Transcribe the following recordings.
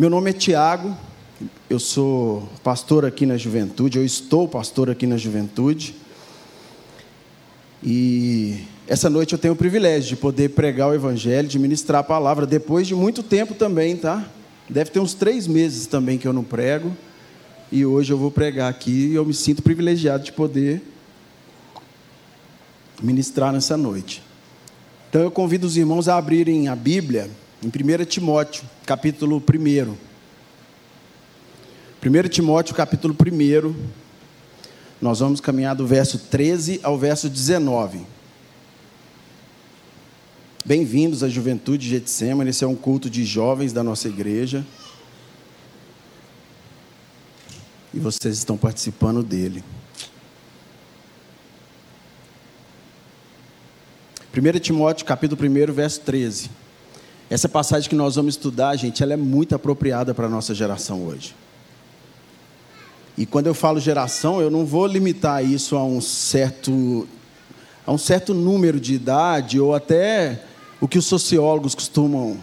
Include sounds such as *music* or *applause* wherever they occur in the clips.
Meu nome é Tiago, eu sou pastor aqui na juventude, eu estou pastor aqui na juventude. E essa noite eu tenho o privilégio de poder pregar o Evangelho, de ministrar a palavra, depois de muito tempo também, tá? Deve ter uns três meses também que eu não prego. E hoje eu vou pregar aqui e eu me sinto privilegiado de poder ministrar nessa noite. Então eu convido os irmãos a abrirem a Bíblia em 1 Timóteo, capítulo 1. 1 Timóteo, capítulo 1. Nós vamos caminhar do verso 13 ao verso 19. Bem-vindos à Juventude Getsemane, esse é um culto de jovens da nossa igreja. E vocês estão participando dele. 1 Timóteo, capítulo 1, verso 13. Essa passagem que nós vamos estudar, gente, ela é muito apropriada para a nossa geração hoje. E quando eu falo geração, eu não vou limitar isso a um certo a um certo número de idade ou até o que os sociólogos costumam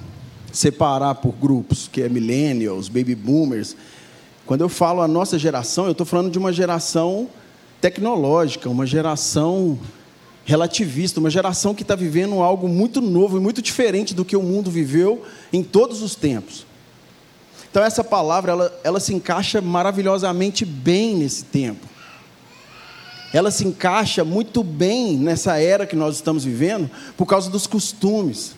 separar por grupos, que é millennials, baby boomers. Quando eu falo a nossa geração, eu estou falando de uma geração tecnológica, uma geração relativista, uma geração que está vivendo algo muito novo e muito diferente do que o mundo viveu em todos os tempos. Então essa palavra ela, ela se encaixa maravilhosamente bem nesse tempo. Ela se encaixa muito bem nessa era que nós estamos vivendo por causa dos costumes,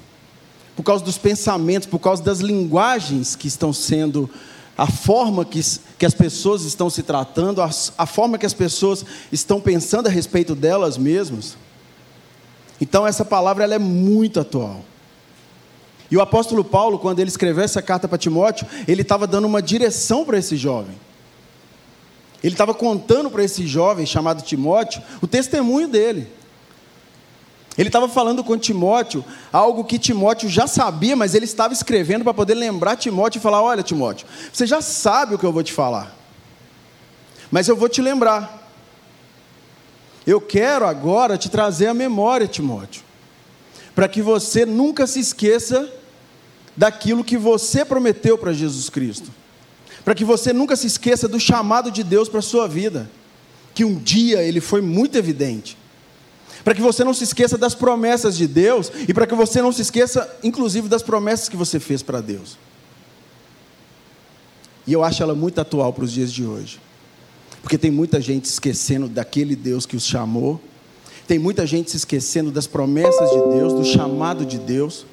por causa dos pensamentos, por causa das linguagens que estão sendo a forma que, que as pessoas estão se tratando, a, a forma que as pessoas estão pensando a respeito delas mesmas. Então essa palavra ela é muito atual. E o apóstolo Paulo, quando ele escreveu essa carta para Timóteo, ele estava dando uma direção para esse jovem. Ele estava contando para esse jovem chamado Timóteo o testemunho dele. Ele estava falando com Timóteo algo que Timóteo já sabia, mas ele estava escrevendo para poder lembrar Timóteo e falar: Olha, Timóteo, você já sabe o que eu vou te falar, mas eu vou te lembrar. Eu quero agora te trazer a memória, Timóteo, para que você nunca se esqueça daquilo que você prometeu para Jesus Cristo, para que você nunca se esqueça do chamado de Deus para a sua vida, que um dia ele foi muito evidente, para que você não se esqueça das promessas de Deus e para que você não se esqueça, inclusive, das promessas que você fez para Deus. E eu acho ela muito atual para os dias de hoje. Porque tem muita gente esquecendo daquele Deus que os chamou, tem muita gente se esquecendo das promessas de Deus, do chamado de Deus.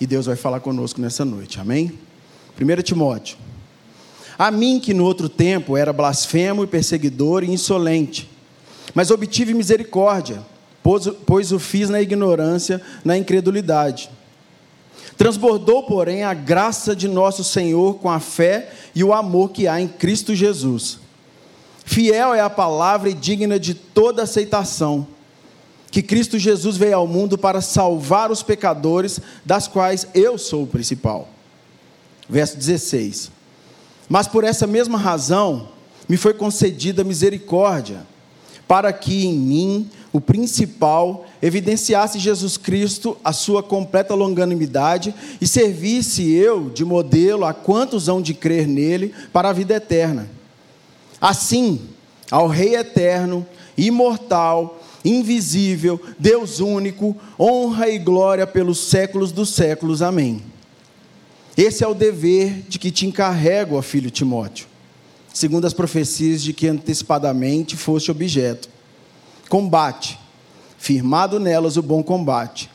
E Deus vai falar conosco nessa noite, amém? 1 Timóteo. A mim que no outro tempo era blasfemo e perseguidor e insolente, mas obtive misericórdia, pois, pois o fiz na ignorância, na incredulidade. Transbordou, porém, a graça de nosso Senhor com a fé e o amor que há em Cristo Jesus. Fiel é a palavra e digna de toda aceitação, que Cristo Jesus veio ao mundo para salvar os pecadores, das quais eu sou o principal. Verso 16. Mas por essa mesma razão me foi concedida misericórdia, para que em mim o principal, evidenciasse Jesus Cristo a sua completa longanimidade e servisse eu de modelo a quantos hão de crer nele para a vida eterna. Assim, ao Rei eterno, imortal, invisível, Deus único, honra e glória pelos séculos dos séculos. Amém. Esse é o dever de que te encarrego, ó filho Timóteo, segundo as profecias de que antecipadamente foste objeto Combate, firmado nelas o bom combate,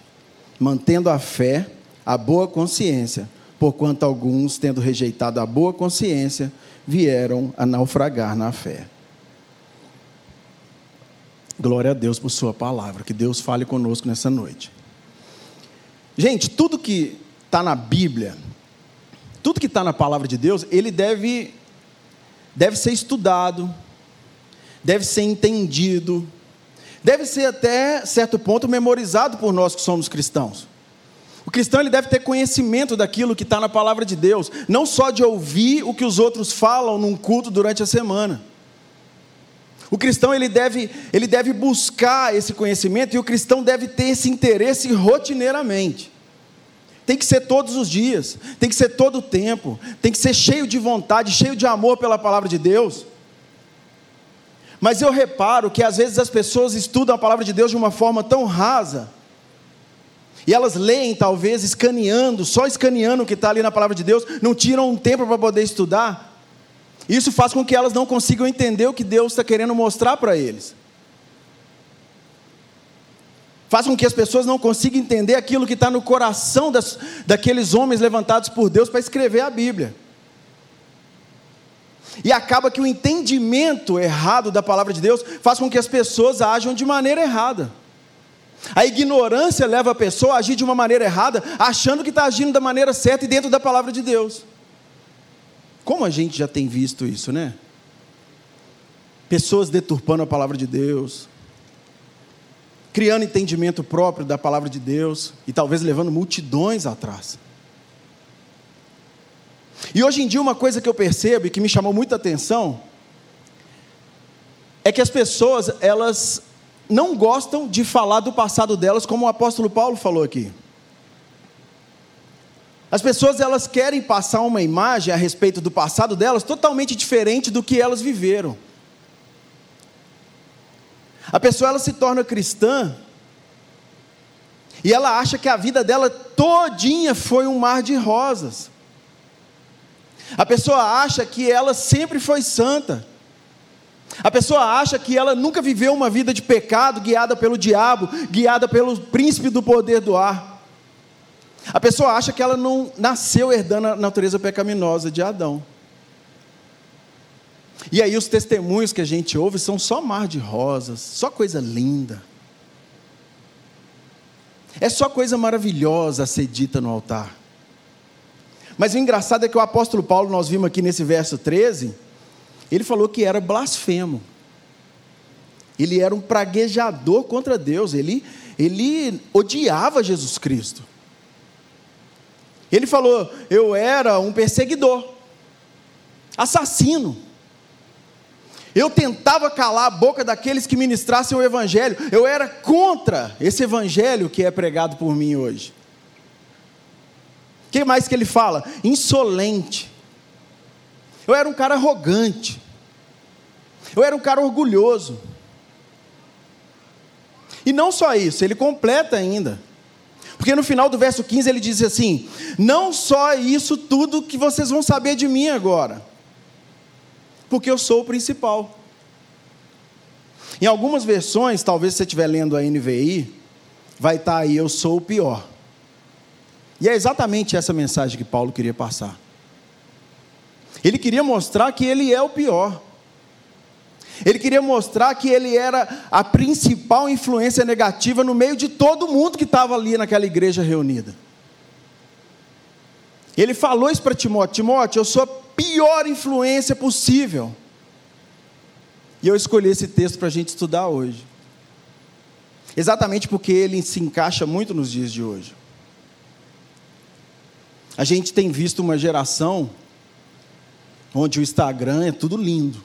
mantendo a fé, a boa consciência, porquanto alguns, tendo rejeitado a boa consciência, vieram a naufragar na fé. Glória a Deus por Sua palavra, que Deus fale conosco nessa noite. Gente, tudo que está na Bíblia, tudo que está na palavra de Deus, ele deve, deve ser estudado, deve ser entendido, deve ser até certo ponto memorizado por nós que somos cristãos. O cristão ele deve ter conhecimento daquilo que está na palavra de Deus, não só de ouvir o que os outros falam num culto durante a semana. O cristão ele deve, ele deve buscar esse conhecimento e o cristão deve ter esse interesse rotineiramente. Tem que ser todos os dias, tem que ser todo o tempo, tem que ser cheio de vontade, cheio de amor pela palavra de Deus. Mas eu reparo que às vezes as pessoas estudam a palavra de Deus de uma forma tão rasa, e elas leem, talvez, escaneando, só escaneando o que está ali na palavra de Deus, não tiram um tempo para poder estudar. Isso faz com que elas não consigam entender o que Deus está querendo mostrar para eles. Faz com que as pessoas não consigam entender aquilo que está no coração das, daqueles homens levantados por Deus para escrever a Bíblia. E acaba que o entendimento errado da palavra de Deus faz com que as pessoas ajam de maneira errada. A ignorância leva a pessoa a agir de uma maneira errada, achando que está agindo da maneira certa e dentro da palavra de Deus. Como a gente já tem visto isso, né? Pessoas deturpando a palavra de Deus, criando entendimento próprio da palavra de Deus e talvez levando multidões atrás. E hoje em dia, uma coisa que eu percebo e que me chamou muita atenção é que as pessoas, elas não gostam de falar do passado delas, como o apóstolo Paulo falou aqui. As pessoas elas querem passar uma imagem a respeito do passado delas totalmente diferente do que elas viveram. A pessoa ela se torna cristã e ela acha que a vida dela todinha foi um mar de rosas. A pessoa acha que ela sempre foi santa. A pessoa acha que ela nunca viveu uma vida de pecado, guiada pelo diabo, guiada pelo príncipe do poder do ar. A pessoa acha que ela não nasceu herdando a natureza pecaminosa de Adão. E aí os testemunhos que a gente ouve são só mar de rosas, só coisa linda. É só coisa maravilhosa a ser dita no altar. Mas o engraçado é que o apóstolo Paulo, nós vimos aqui nesse verso 13, ele falou que era blasfemo. Ele era um praguejador contra Deus, ele, ele odiava Jesus Cristo. Ele falou: Eu era um perseguidor, assassino. Eu tentava calar a boca daqueles que ministrassem o Evangelho. Eu era contra esse Evangelho que é pregado por mim hoje. Que mais que ele fala? Insolente. Eu era um cara arrogante. Eu era um cara orgulhoso. E não só isso, ele completa ainda. Porque no final do verso 15 ele diz assim: Não só isso tudo que vocês vão saber de mim agora, porque eu sou o principal. Em algumas versões, talvez você estiver lendo a NVI, vai estar aí: Eu sou o pior. E é exatamente essa mensagem que Paulo queria passar. Ele queria mostrar que ele é o pior. Ele queria mostrar que ele era a principal influência negativa no meio de todo mundo que estava ali naquela igreja reunida. Ele falou isso para Timóteo: Timóteo, eu sou a pior influência possível. E eu escolhi esse texto para a gente estudar hoje. Exatamente porque ele se encaixa muito nos dias de hoje. A gente tem visto uma geração onde o Instagram é tudo lindo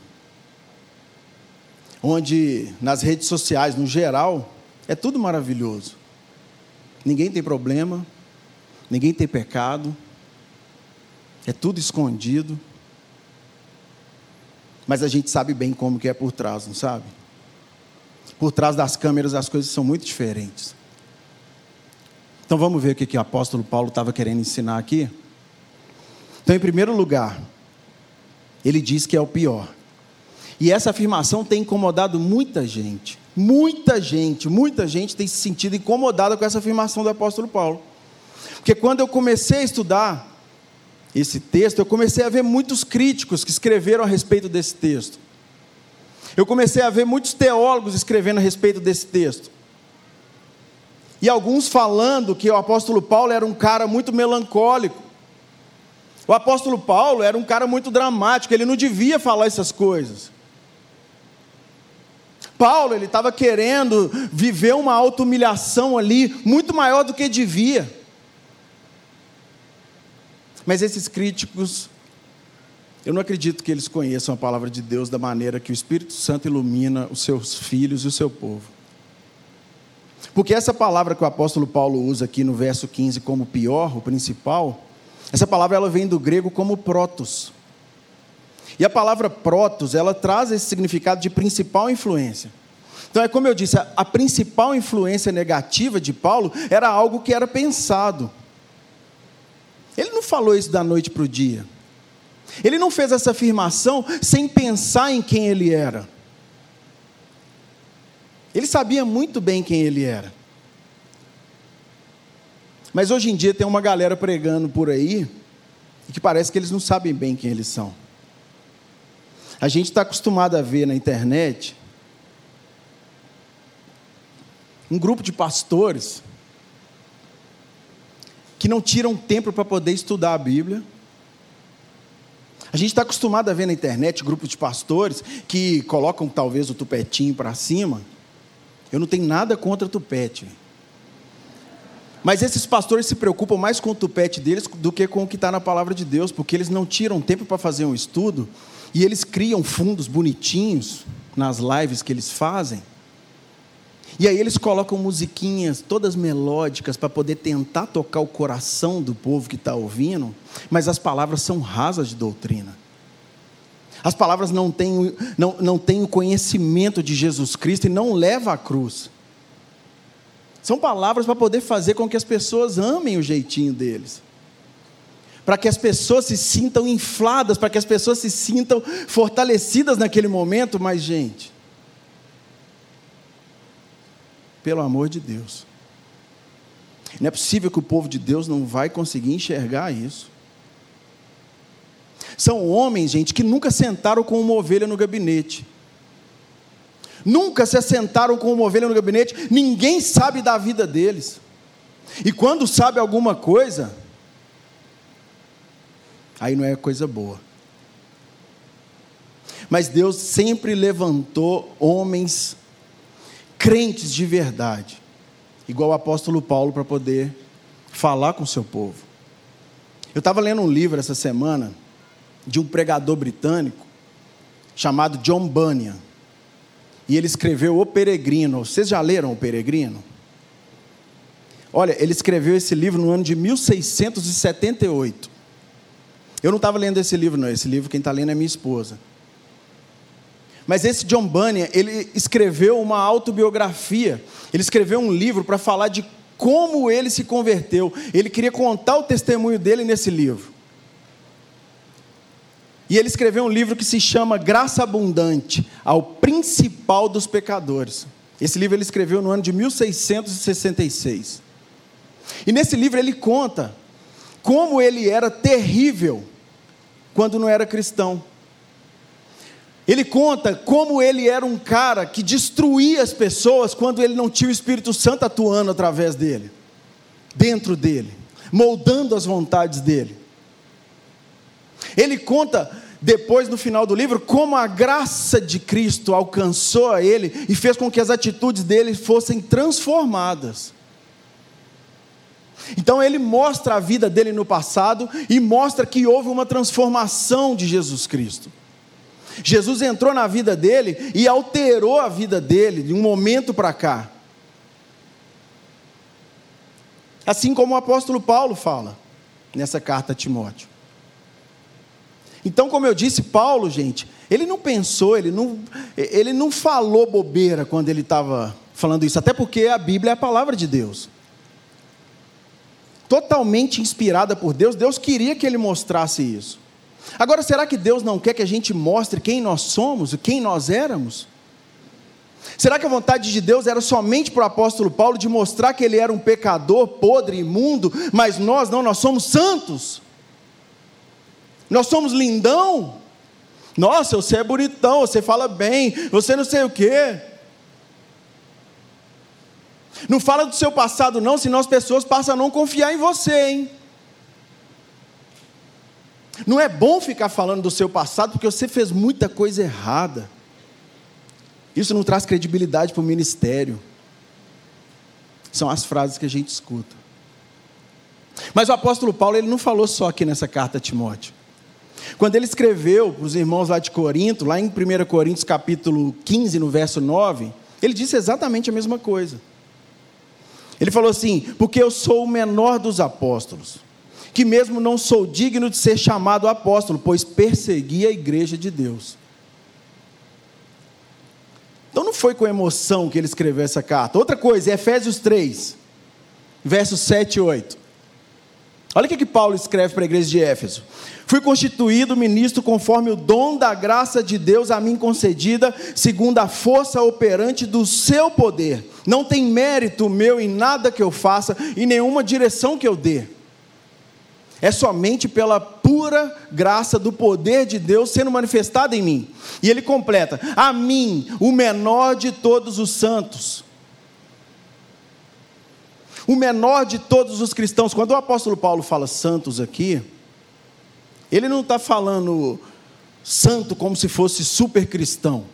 onde nas redes sociais, no geral, é tudo maravilhoso. Ninguém tem problema, ninguém tem pecado, é tudo escondido. Mas a gente sabe bem como que é por trás, não sabe? Por trás das câmeras as coisas são muito diferentes. Então vamos ver o que, que o apóstolo Paulo estava querendo ensinar aqui. Então, em primeiro lugar, ele diz que é o pior. E essa afirmação tem incomodado muita gente. Muita gente, muita gente tem se sentido incomodada com essa afirmação do apóstolo Paulo. Porque quando eu comecei a estudar esse texto, eu comecei a ver muitos críticos que escreveram a respeito desse texto. Eu comecei a ver muitos teólogos escrevendo a respeito desse texto. E alguns falando que o apóstolo Paulo era um cara muito melancólico. O apóstolo Paulo era um cara muito dramático, ele não devia falar essas coisas. Paulo, ele estava querendo viver uma auto-humilhação ali, muito maior do que devia. Mas esses críticos, eu não acredito que eles conheçam a palavra de Deus da maneira que o Espírito Santo ilumina os seus filhos e o seu povo. Porque essa palavra que o apóstolo Paulo usa aqui no verso 15 como pior, o principal, essa palavra ela vem do grego como protos. E a palavra protos, ela traz esse significado de principal influência. Então é como eu disse, a, a principal influência negativa de Paulo era algo que era pensado. Ele não falou isso da noite para o dia. Ele não fez essa afirmação sem pensar em quem ele era. Ele sabia muito bem quem ele era. Mas hoje em dia tem uma galera pregando por aí e que parece que eles não sabem bem quem eles são. A gente está acostumado a ver na internet um grupo de pastores que não tiram tempo para poder estudar a Bíblia. A gente está acostumado a ver na internet grupos de pastores que colocam talvez o tupetinho para cima. Eu não tenho nada contra tupete. Mas esses pastores se preocupam mais com o tupete deles do que com o que está na palavra de Deus, porque eles não tiram tempo para fazer um estudo e eles criam fundos bonitinhos nas lives que eles fazem. E aí eles colocam musiquinhas todas melódicas para poder tentar tocar o coração do povo que está ouvindo, mas as palavras são rasas de doutrina. As palavras não têm, não, não têm o conhecimento de Jesus Cristo e não leva à cruz. São palavras para poder fazer com que as pessoas amem o jeitinho deles. Para que as pessoas se sintam infladas, para que as pessoas se sintam fortalecidas naquele momento, mas, gente, pelo amor de Deus, não é possível que o povo de Deus não vai conseguir enxergar isso. São homens, gente, que nunca sentaram com uma ovelha no gabinete. Nunca se assentaram com uma ovelha no gabinete, ninguém sabe da vida deles. E quando sabe alguma coisa, aí não é coisa boa. Mas Deus sempre levantou homens crentes de verdade, igual o apóstolo Paulo, para poder falar com o seu povo. Eu estava lendo um livro essa semana de um pregador britânico chamado John Bunyan. E ele escreveu O Peregrino. Vocês já leram O Peregrino? Olha, ele escreveu esse livro no ano de 1678. Eu não estava lendo esse livro, não. Esse livro quem está lendo é minha esposa. Mas esse John Bunyan, ele escreveu uma autobiografia. Ele escreveu um livro para falar de como ele se converteu. Ele queria contar o testemunho dele nesse livro. E ele escreveu um livro que se chama Graça Abundante ao Principal dos Pecadores. Esse livro ele escreveu no ano de 1666. E nesse livro ele conta como ele era terrível quando não era cristão. Ele conta como ele era um cara que destruía as pessoas quando ele não tinha o Espírito Santo atuando através dele, dentro dele, moldando as vontades dele. Ele conta depois no final do livro como a graça de Cristo alcançou a ele e fez com que as atitudes dele fossem transformadas. Então ele mostra a vida dele no passado e mostra que houve uma transformação de Jesus Cristo. Jesus entrou na vida dele e alterou a vida dele de um momento para cá. Assim como o apóstolo Paulo fala nessa carta a Timóteo. Então, como eu disse, Paulo, gente, ele não pensou, ele não, ele não falou bobeira quando ele estava falando isso, até porque a Bíblia é a palavra de Deus. Totalmente inspirada por Deus, Deus queria que ele mostrasse isso. Agora, será que Deus não quer que a gente mostre quem nós somos, quem nós éramos? Será que a vontade de Deus era somente para o apóstolo Paulo de mostrar que ele era um pecador, podre, imundo, mas nós não, nós somos santos? Nós somos lindão. Nossa, você é bonitão, você fala bem, você não sei o quê. Não fala do seu passado, não, senão as pessoas passam a não confiar em você, hein? Não é bom ficar falando do seu passado porque você fez muita coisa errada. Isso não traz credibilidade para o ministério. São as frases que a gente escuta. Mas o apóstolo Paulo ele não falou só aqui nessa carta a Timóteo. Quando ele escreveu para os irmãos lá de Corinto, lá em 1 Coríntios capítulo 15, no verso 9, ele disse exatamente a mesma coisa. Ele falou assim: porque eu sou o menor dos apóstolos, que mesmo não sou digno de ser chamado apóstolo, pois persegui a igreja de Deus. Então não foi com emoção que ele escreveu essa carta. Outra coisa, Efésios 3, versos 7 e 8. Olha o que, que Paulo escreve para a igreja de Éfeso. Fui constituído ministro conforme o dom da graça de Deus a mim concedida, segundo a força operante do seu poder. Não tem mérito meu em nada que eu faça, em nenhuma direção que eu dê. É somente pela pura graça do poder de Deus sendo manifestado em mim. E ele completa: A mim, o menor de todos os santos o menor de todos os cristãos. Quando o apóstolo Paulo fala santos aqui, ele não está falando santo como se fosse super cristão.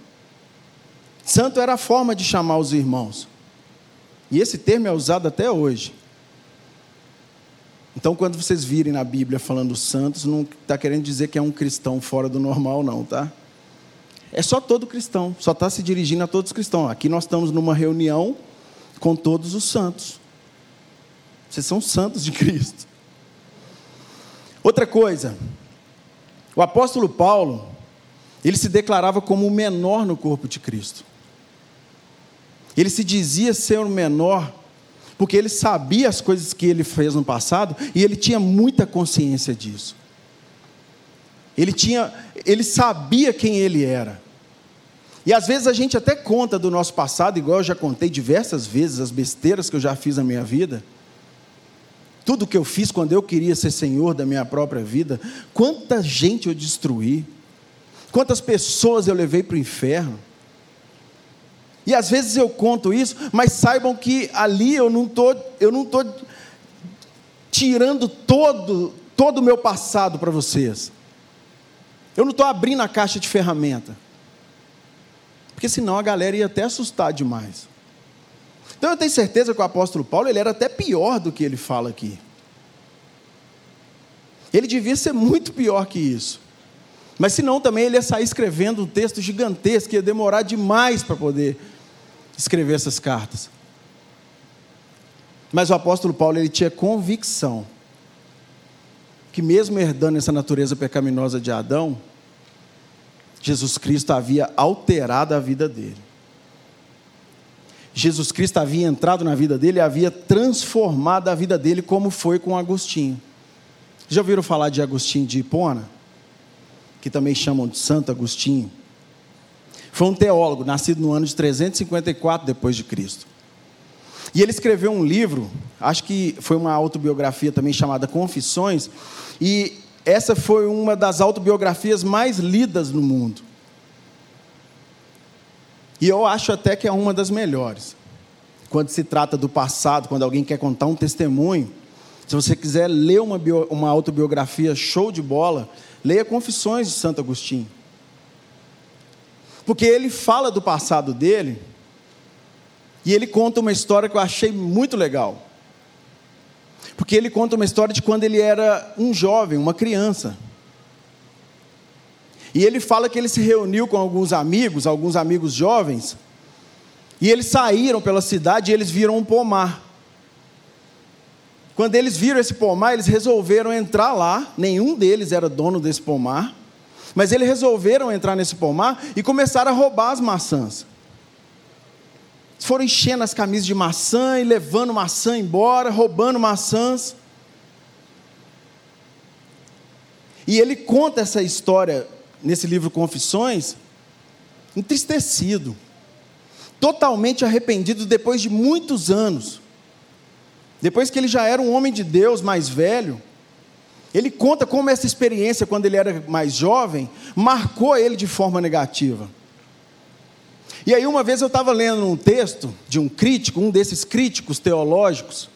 Santo era a forma de chamar os irmãos. E esse termo é usado até hoje. Então, quando vocês virem na Bíblia falando santos, não está querendo dizer que é um cristão fora do normal, não, tá? É só todo cristão, só está se dirigindo a todos os cristãos. Aqui nós estamos numa reunião com todos os santos. Vocês são santos de *laughs* Cristo. Outra coisa, o apóstolo Paulo, ele se declarava como o menor no corpo de Cristo. Ele se dizia ser o menor, porque ele sabia as coisas que ele fez no passado e ele tinha muita consciência disso. Ele tinha, ele sabia quem ele era. E às vezes a gente até conta do nosso passado, igual eu já contei diversas vezes as besteiras que eu já fiz na minha vida. Tudo que eu fiz quando eu queria ser senhor da minha própria vida, quanta gente eu destruí, quantas pessoas eu levei para o inferno. E às vezes eu conto isso, mas saibam que ali eu não tô, eu não tô tirando todo todo o meu passado para vocês. Eu não estou abrindo a caixa de ferramenta, porque senão a galera ia até assustar demais. Então eu tenho certeza que o apóstolo Paulo ele era até pior do que ele fala aqui. Ele devia ser muito pior que isso. Mas senão também ele ia sair escrevendo um texto gigantesco, ia demorar demais para poder escrever essas cartas. Mas o apóstolo Paulo ele tinha convicção que mesmo herdando essa natureza pecaminosa de Adão, Jesus Cristo havia alterado a vida dele. Jesus Cristo havia entrado na vida dele e havia transformado a vida dele, como foi com Agostinho. Já ouviram falar de Agostinho de Hipona? Que também chamam de Santo Agostinho. Foi um teólogo, nascido no ano de 354 depois de Cristo. E ele escreveu um livro, acho que foi uma autobiografia também chamada Confissões, e essa foi uma das autobiografias mais lidas no mundo. E eu acho até que é uma das melhores. Quando se trata do passado, quando alguém quer contar um testemunho, se você quiser ler uma, bio, uma autobiografia show de bola, leia Confissões de Santo Agostinho. Porque ele fala do passado dele, e ele conta uma história que eu achei muito legal. Porque ele conta uma história de quando ele era um jovem, uma criança. E ele fala que ele se reuniu com alguns amigos, alguns amigos jovens, e eles saíram pela cidade e eles viram um pomar. Quando eles viram esse pomar, eles resolveram entrar lá. Nenhum deles era dono desse pomar, mas eles resolveram entrar nesse pomar e começaram a roubar as maçãs. Foram enchendo as camisas de maçã e levando maçã embora, roubando maçãs. E ele conta essa história nesse livro Confissões, entristecido, totalmente arrependido depois de muitos anos. Depois que ele já era um homem de Deus mais velho, ele conta como essa experiência, quando ele era mais jovem, marcou ele de forma negativa. E aí, uma vez eu estava lendo um texto de um crítico, um desses críticos teológicos,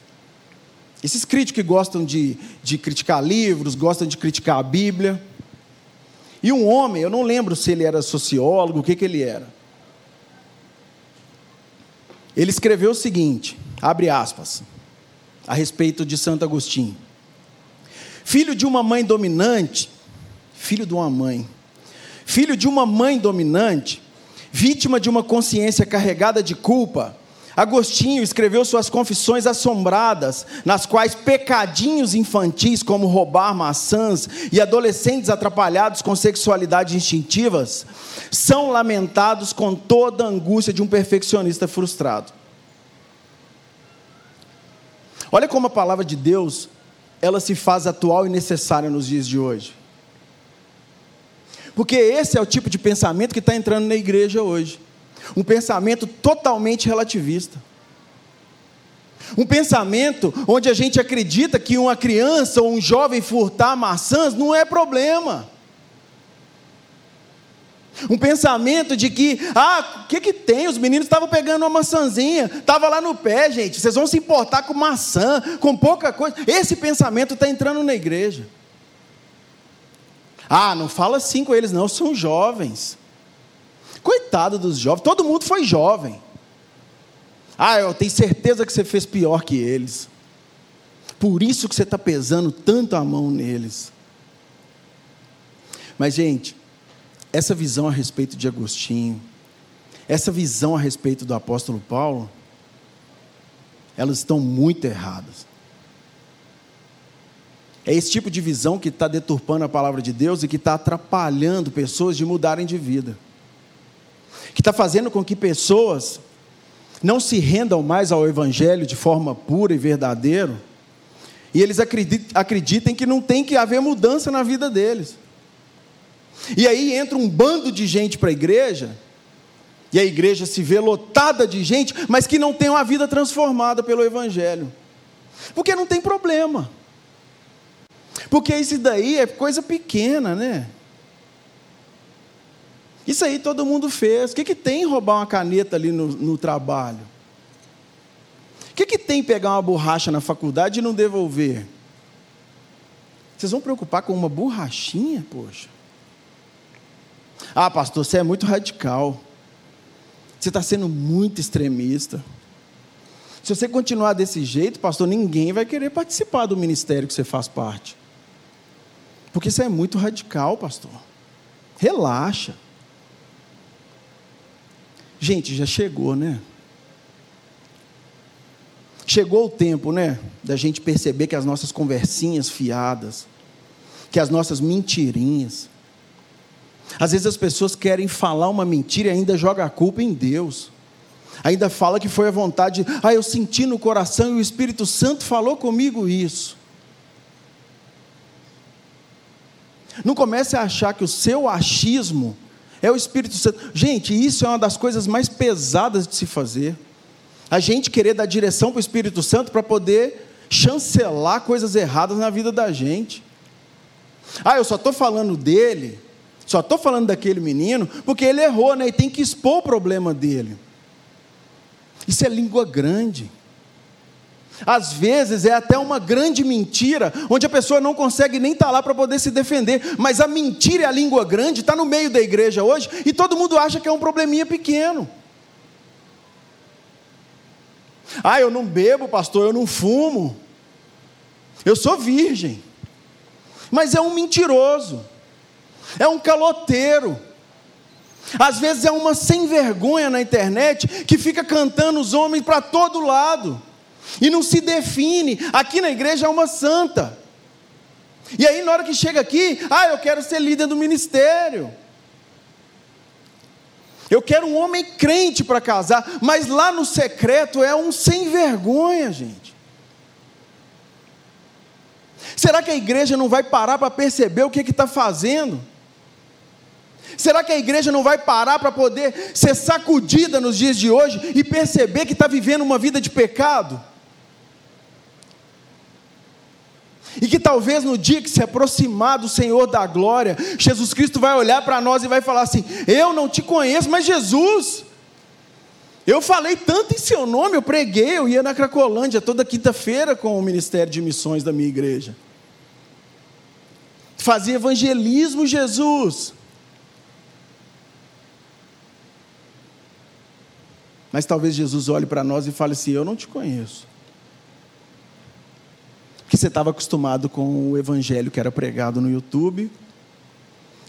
esses críticos que gostam de, de criticar livros, gostam de criticar a Bíblia. E um homem, eu não lembro se ele era sociólogo, o que, que ele era. Ele escreveu o seguinte, abre aspas, a respeito de Santo Agostinho. Filho de uma mãe dominante, filho de uma mãe, filho de uma mãe dominante, vítima de uma consciência carregada de culpa, Agostinho escreveu suas confissões assombradas, nas quais pecadinhos infantis, como roubar maçãs, e adolescentes atrapalhados com sexualidade instintivas, são lamentados com toda a angústia de um perfeccionista frustrado. Olha como a palavra de Deus, ela se faz atual e necessária nos dias de hoje. Porque esse é o tipo de pensamento que está entrando na igreja hoje. Um pensamento totalmente relativista. Um pensamento onde a gente acredita que uma criança ou um jovem furtar maçãs não é problema. Um pensamento de que, ah, o que, que tem? Os meninos estavam pegando uma maçãzinha, estava lá no pé, gente. Vocês vão se importar com maçã, com pouca coisa. Esse pensamento está entrando na igreja. Ah, não fala assim com eles, não, são jovens. Coitado dos jovens, todo mundo foi jovem. Ah, eu tenho certeza que você fez pior que eles. Por isso que você está pesando tanto a mão neles. Mas, gente, essa visão a respeito de Agostinho, essa visão a respeito do apóstolo Paulo, elas estão muito erradas. É esse tipo de visão que está deturpando a palavra de Deus e que está atrapalhando pessoas de mudarem de vida que está fazendo com que pessoas não se rendam mais ao Evangelho de forma pura e verdadeira, e eles acreditem que não tem que haver mudança na vida deles. E aí entra um bando de gente para a igreja, e a igreja se vê lotada de gente, mas que não tem uma vida transformada pelo Evangelho, porque não tem problema, porque isso daí é coisa pequena, né? Isso aí todo mundo fez. O que, que tem roubar uma caneta ali no, no trabalho? O que, que tem pegar uma borracha na faculdade e não devolver? Vocês vão preocupar com uma borrachinha? Poxa. Ah, pastor, você é muito radical. Você está sendo muito extremista. Se você continuar desse jeito, pastor, ninguém vai querer participar do ministério que você faz parte. Porque você é muito radical, pastor. Relaxa. Gente, já chegou, né? Chegou o tempo, né? Da gente perceber que as nossas conversinhas fiadas, que as nossas mentirinhas. Às vezes as pessoas querem falar uma mentira e ainda joga a culpa em Deus. Ainda fala que foi a vontade, ah, eu senti no coração e o Espírito Santo falou comigo isso. Não comece a achar que o seu achismo é o Espírito Santo. Gente, isso é uma das coisas mais pesadas de se fazer. A gente querer dar direção para o Espírito Santo para poder chancelar coisas erradas na vida da gente. Ah, eu só estou falando dele, só estou falando daquele menino, porque ele errou, né? E tem que expor o problema dele. Isso é língua grande. Às vezes é até uma grande mentira, onde a pessoa não consegue nem estar tá lá para poder se defender, mas a mentira e a língua grande está no meio da igreja hoje e todo mundo acha que é um probleminha pequeno. Ah, eu não bebo, pastor, eu não fumo, eu sou virgem, mas é um mentiroso, é um caloteiro. Às vezes é uma sem vergonha na internet que fica cantando os homens para todo lado e não se define. Aqui na igreja é uma santa. E aí, na hora que chega aqui, ah, eu quero ser líder do ministério. Eu quero um homem crente para casar, mas lá no secreto é um sem vergonha, gente. Será que a igreja não vai parar para perceber o que está fazendo? Será que a igreja não vai parar para poder ser sacudida nos dias de hoje e perceber que está vivendo uma vida de pecado? E que talvez no dia que se aproximar do Senhor da glória, Jesus Cristo vai olhar para nós e vai falar assim: Eu não te conheço, mas Jesus, eu falei tanto em seu nome, eu preguei, eu ia na Cracolândia toda quinta-feira com o Ministério de Missões da minha igreja. Fazia evangelismo, Jesus. Mas talvez Jesus olhe para nós e fale assim: Eu não te conheço que você estava acostumado com o evangelho que era pregado no YouTube.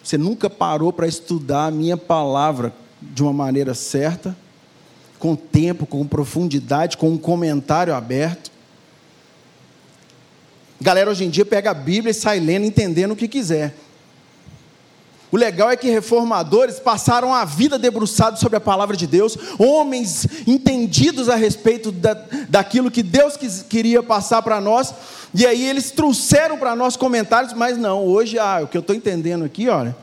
Você nunca parou para estudar a minha palavra de uma maneira certa. com tempo, com profundidade, com um comentário aberto. Galera hoje em dia pega a Bíblia e sai lendo, entendendo o que quiser. O legal é que reformadores passaram a vida debruçados sobre a palavra de Deus, homens entendidos a respeito da, daquilo que Deus quis, queria passar para nós, e aí eles trouxeram para nós comentários, mas não, hoje, ah, o que eu estou entendendo aqui, olha,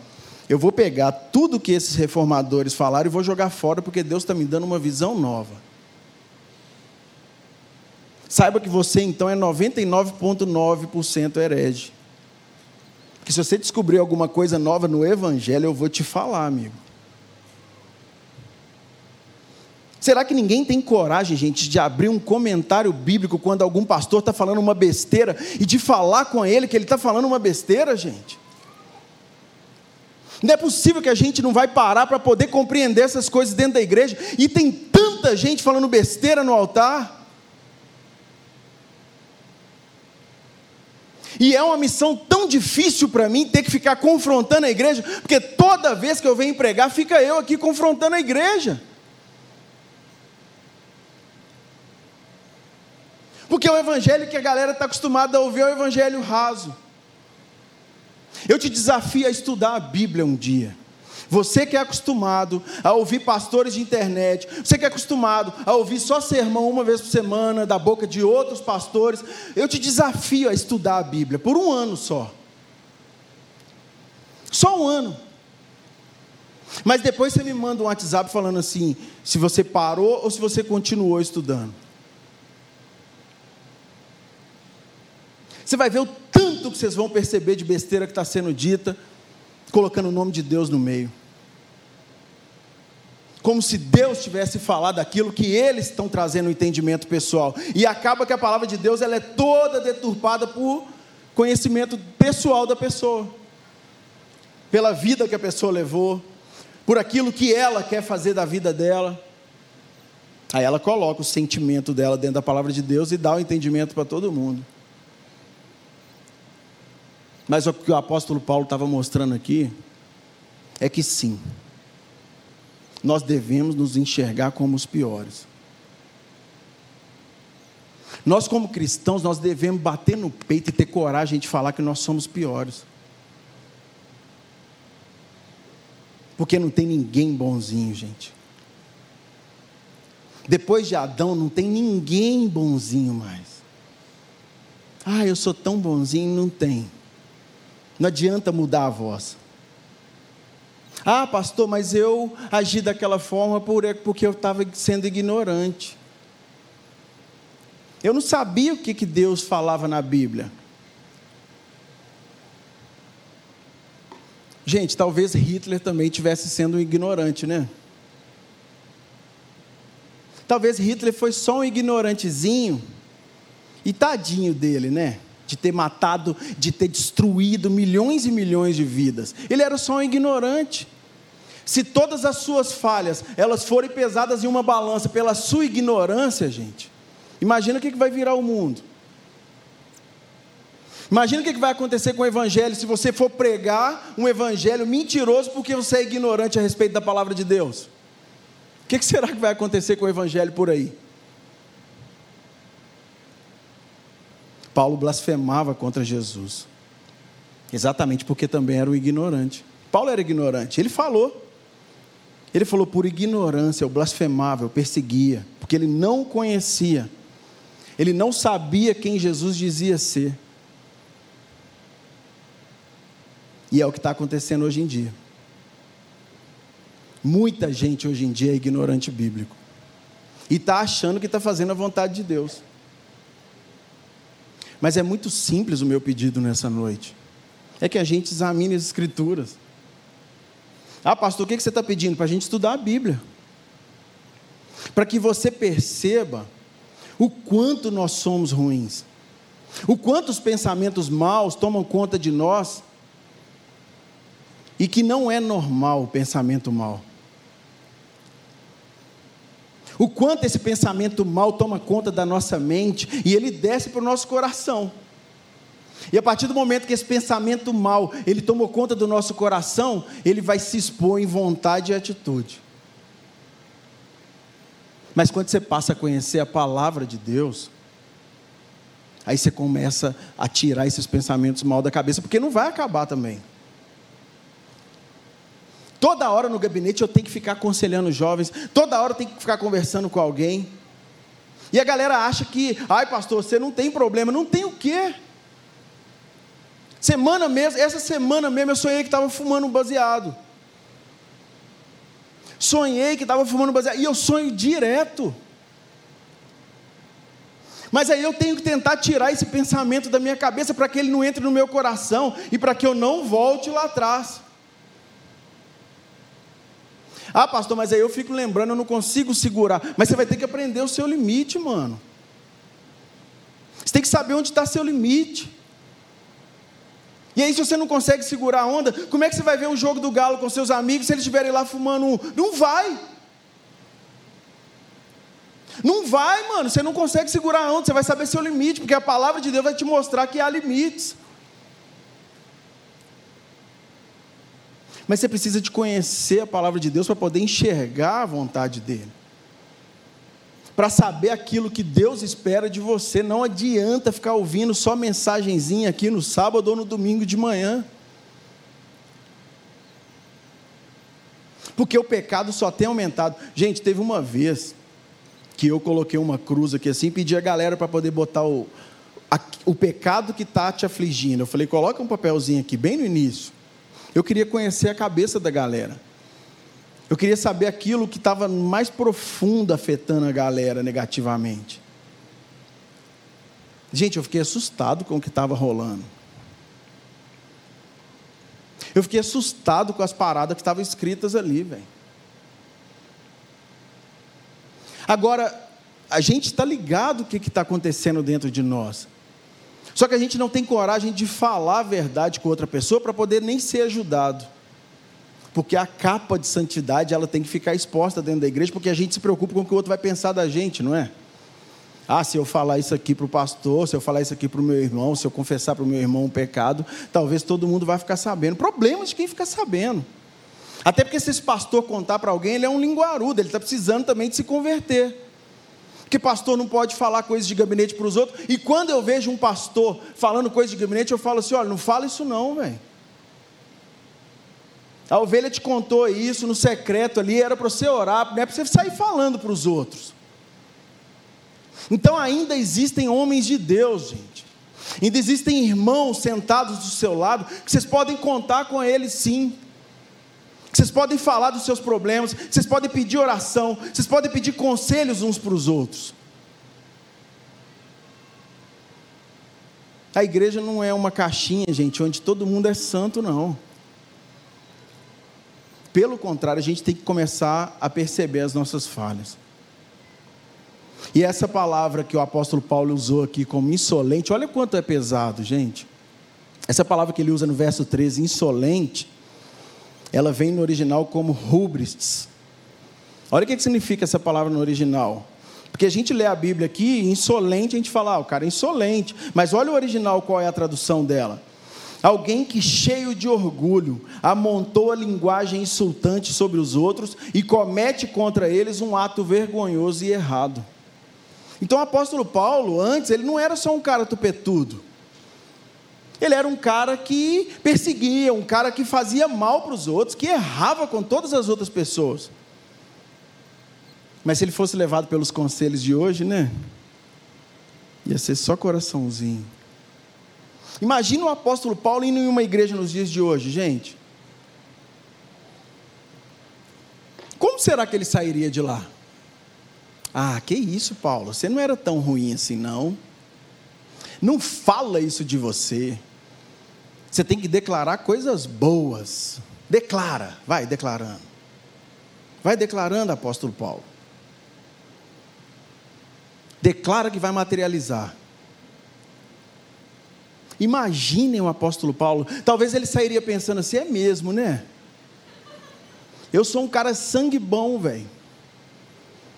eu vou pegar tudo que esses reformadores falaram e vou jogar fora, porque Deus está me dando uma visão nova. Saiba que você então é 99,9% herege. Porque se você descobrir alguma coisa nova no Evangelho, eu vou te falar, amigo. Será que ninguém tem coragem, gente, de abrir um comentário bíblico quando algum pastor está falando uma besteira e de falar com ele que ele está falando uma besteira, gente? Não é possível que a gente não vai parar para poder compreender essas coisas dentro da igreja e tem tanta gente falando besteira no altar. E é uma missão tão difícil para mim ter que ficar confrontando a igreja, porque toda vez que eu venho pregar, fica eu aqui confrontando a igreja. Porque o evangelho que a galera está acostumada a ouvir é o evangelho raso. Eu te desafio a estudar a Bíblia um dia. Você que é acostumado a ouvir pastores de internet, você que é acostumado a ouvir só sermão uma vez por semana da boca de outros pastores, eu te desafio a estudar a Bíblia por um ano só. Só um ano. Mas depois você me manda um WhatsApp falando assim: se você parou ou se você continuou estudando. Você vai ver o tanto que vocês vão perceber de besteira que está sendo dita colocando o nome de Deus no meio. Como se Deus tivesse falado aquilo que eles estão trazendo no entendimento pessoal. E acaba que a palavra de Deus ela é toda deturpada por conhecimento pessoal da pessoa. Pela vida que a pessoa levou, por aquilo que ela quer fazer da vida dela. Aí ela coloca o sentimento dela dentro da palavra de Deus e dá o entendimento para todo mundo. Mas o que o apóstolo Paulo estava mostrando aqui é que sim, nós devemos nos enxergar como os piores. Nós, como cristãos, nós devemos bater no peito e ter coragem de falar que nós somos piores. Porque não tem ninguém bonzinho, gente. Depois de Adão, não tem ninguém bonzinho mais. Ah, eu sou tão bonzinho, não tem. Não adianta mudar a voz. Ah, pastor, mas eu agi daquela forma porque eu estava sendo ignorante. Eu não sabia o que, que Deus falava na Bíblia. Gente, talvez Hitler também tivesse sendo ignorante, né? Talvez Hitler foi só um ignorantezinho. E tadinho dele, né? De ter matado, de ter destruído milhões e milhões de vidas. Ele era só um ignorante. Se todas as suas falhas, elas forem pesadas em uma balança pela sua ignorância, gente, imagina o que vai virar o mundo. Imagina o que vai acontecer com o evangelho se você for pregar um evangelho mentiroso porque você é ignorante a respeito da palavra de Deus. O que será que vai acontecer com o evangelho por aí? Paulo blasfemava contra Jesus. Exatamente porque também era um ignorante. Paulo era ignorante. Ele falou. Ele falou por ignorância, eu blasfemava, eu perseguia, porque ele não conhecia. Ele não sabia quem Jesus dizia ser. E é o que está acontecendo hoje em dia. Muita gente hoje em dia é ignorante bíblico. E está achando que está fazendo a vontade de Deus. Mas é muito simples o meu pedido nessa noite. É que a gente examine as Escrituras. Ah, pastor, o que você está pedindo? Para a gente estudar a Bíblia. Para que você perceba o quanto nós somos ruins. O quanto os pensamentos maus tomam conta de nós. E que não é normal o pensamento mau o quanto esse pensamento mal toma conta da nossa mente e ele desce para o nosso coração. E a partir do momento que esse pensamento mal, ele tomou conta do nosso coração, ele vai se expor em vontade e atitude. Mas quando você passa a conhecer a palavra de Deus, aí você começa a tirar esses pensamentos mal da cabeça, porque não vai acabar também. Toda hora no gabinete eu tenho que ficar aconselhando jovens, toda hora eu tenho que ficar conversando com alguém. E a galera acha que, ai pastor, você não tem problema. Não tem o quê? Semana mesmo, essa semana mesmo eu sonhei que estava fumando um baseado. Sonhei que estava fumando um baseado. E eu sonho direto. Mas aí eu tenho que tentar tirar esse pensamento da minha cabeça para que ele não entre no meu coração e para que eu não volte lá atrás. Ah, pastor, mas aí eu fico lembrando, eu não consigo segurar. Mas você vai ter que aprender o seu limite, mano. Você tem que saber onde está seu limite. E aí, se você não consegue segurar a onda, como é que você vai ver um jogo do Galo com seus amigos se eles estiverem lá fumando um? Não vai. Não vai, mano. Você não consegue segurar a onda, você vai saber seu limite, porque a palavra de Deus vai te mostrar que há limites. Mas você precisa de conhecer a palavra de Deus para poder enxergar a vontade dele. Para saber aquilo que Deus espera de você. Não adianta ficar ouvindo só mensagenzinha aqui no sábado ou no domingo de manhã. Porque o pecado só tem aumentado. Gente, teve uma vez que eu coloquei uma cruz aqui assim, pedi a galera para poder botar o, a, o pecado que está te afligindo. Eu falei, coloca um papelzinho aqui, bem no início. Eu queria conhecer a cabeça da galera. Eu queria saber aquilo que estava mais profundo afetando a galera negativamente. Gente, eu fiquei assustado com o que estava rolando. Eu fiquei assustado com as paradas que estavam escritas ali, velho. Agora, a gente está ligado o que está acontecendo dentro de nós. Só que a gente não tem coragem de falar a verdade com outra pessoa para poder nem ser ajudado. Porque a capa de santidade ela tem que ficar exposta dentro da igreja, porque a gente se preocupa com o que o outro vai pensar da gente, não é? Ah, se eu falar isso aqui para o pastor, se eu falar isso aqui para o meu irmão, se eu confessar para o meu irmão um pecado, talvez todo mundo vai ficar sabendo. Problema de quem fica sabendo. Até porque se esse pastor contar para alguém, ele é um linguarudo, ele está precisando também de se converter que pastor não pode falar coisas de gabinete para os outros. E quando eu vejo um pastor falando coisas de gabinete, eu falo assim: olha, não fala isso não, velho. A ovelha te contou isso no secreto ali, era para você orar, não é para você sair falando para os outros. Então ainda existem homens de Deus, gente. Ainda existem irmãos sentados do seu lado, que vocês podem contar com eles sim. Vocês podem falar dos seus problemas, vocês podem pedir oração, vocês podem pedir conselhos uns para os outros. A igreja não é uma caixinha, gente, onde todo mundo é santo, não. Pelo contrário, a gente tem que começar a perceber as nossas falhas. E essa palavra que o apóstolo Paulo usou aqui como insolente, olha quanto é pesado, gente. Essa palavra que ele usa no verso 13, insolente, ela vem no original como rubris. Olha o que significa essa palavra no original. Porque a gente lê a Bíblia aqui, insolente, a gente fala, ah, o cara é insolente. Mas olha o original, qual é a tradução dela. Alguém que, cheio de orgulho, amontou a linguagem insultante sobre os outros e comete contra eles um ato vergonhoso e errado. Então o apóstolo Paulo, antes, ele não era só um cara tupetudo. Ele era um cara que perseguia, um cara que fazia mal para os outros, que errava com todas as outras pessoas. Mas se ele fosse levado pelos conselhos de hoje, né? Ia ser só coraçãozinho. Imagina o apóstolo Paulo indo em uma igreja nos dias de hoje, gente. Como será que ele sairia de lá? Ah, que isso, Paulo? Você não era tão ruim assim, não. Não fala isso de você. Você tem que declarar coisas boas. Declara, vai declarando. Vai declarando, apóstolo Paulo. Declara que vai materializar. Imaginem o apóstolo Paulo. Talvez ele sairia pensando assim: é mesmo, né? Eu sou um cara sangue bom, velho.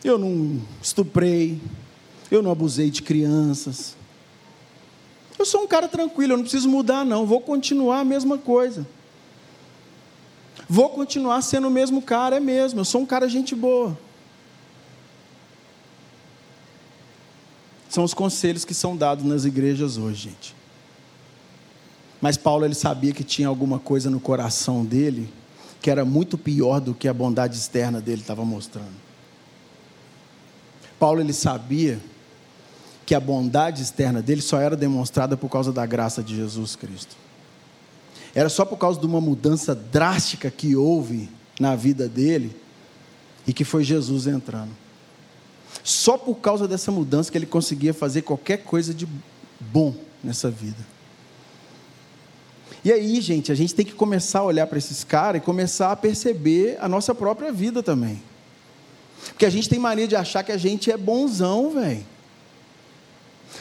Eu não estuprei. Eu não abusei de crianças. Eu sou um cara tranquilo, eu não preciso mudar, não. Vou continuar a mesma coisa. Vou continuar sendo o mesmo cara, é mesmo. Eu sou um cara gente boa. são os conselhos que são dados nas igrejas hoje, gente. Mas Paulo ele sabia que tinha alguma coisa no coração dele que era muito pior do que a bondade externa dele estava mostrando. Paulo ele sabia que a bondade externa dele só era demonstrada por causa da graça de Jesus Cristo. Era só por causa de uma mudança drástica que houve na vida dele e que foi Jesus entrando. Só por causa dessa mudança que ele conseguia fazer qualquer coisa de bom nessa vida. E aí, gente, a gente tem que começar a olhar para esses caras e começar a perceber a nossa própria vida também. Porque a gente tem mania de achar que a gente é bonzão, velho.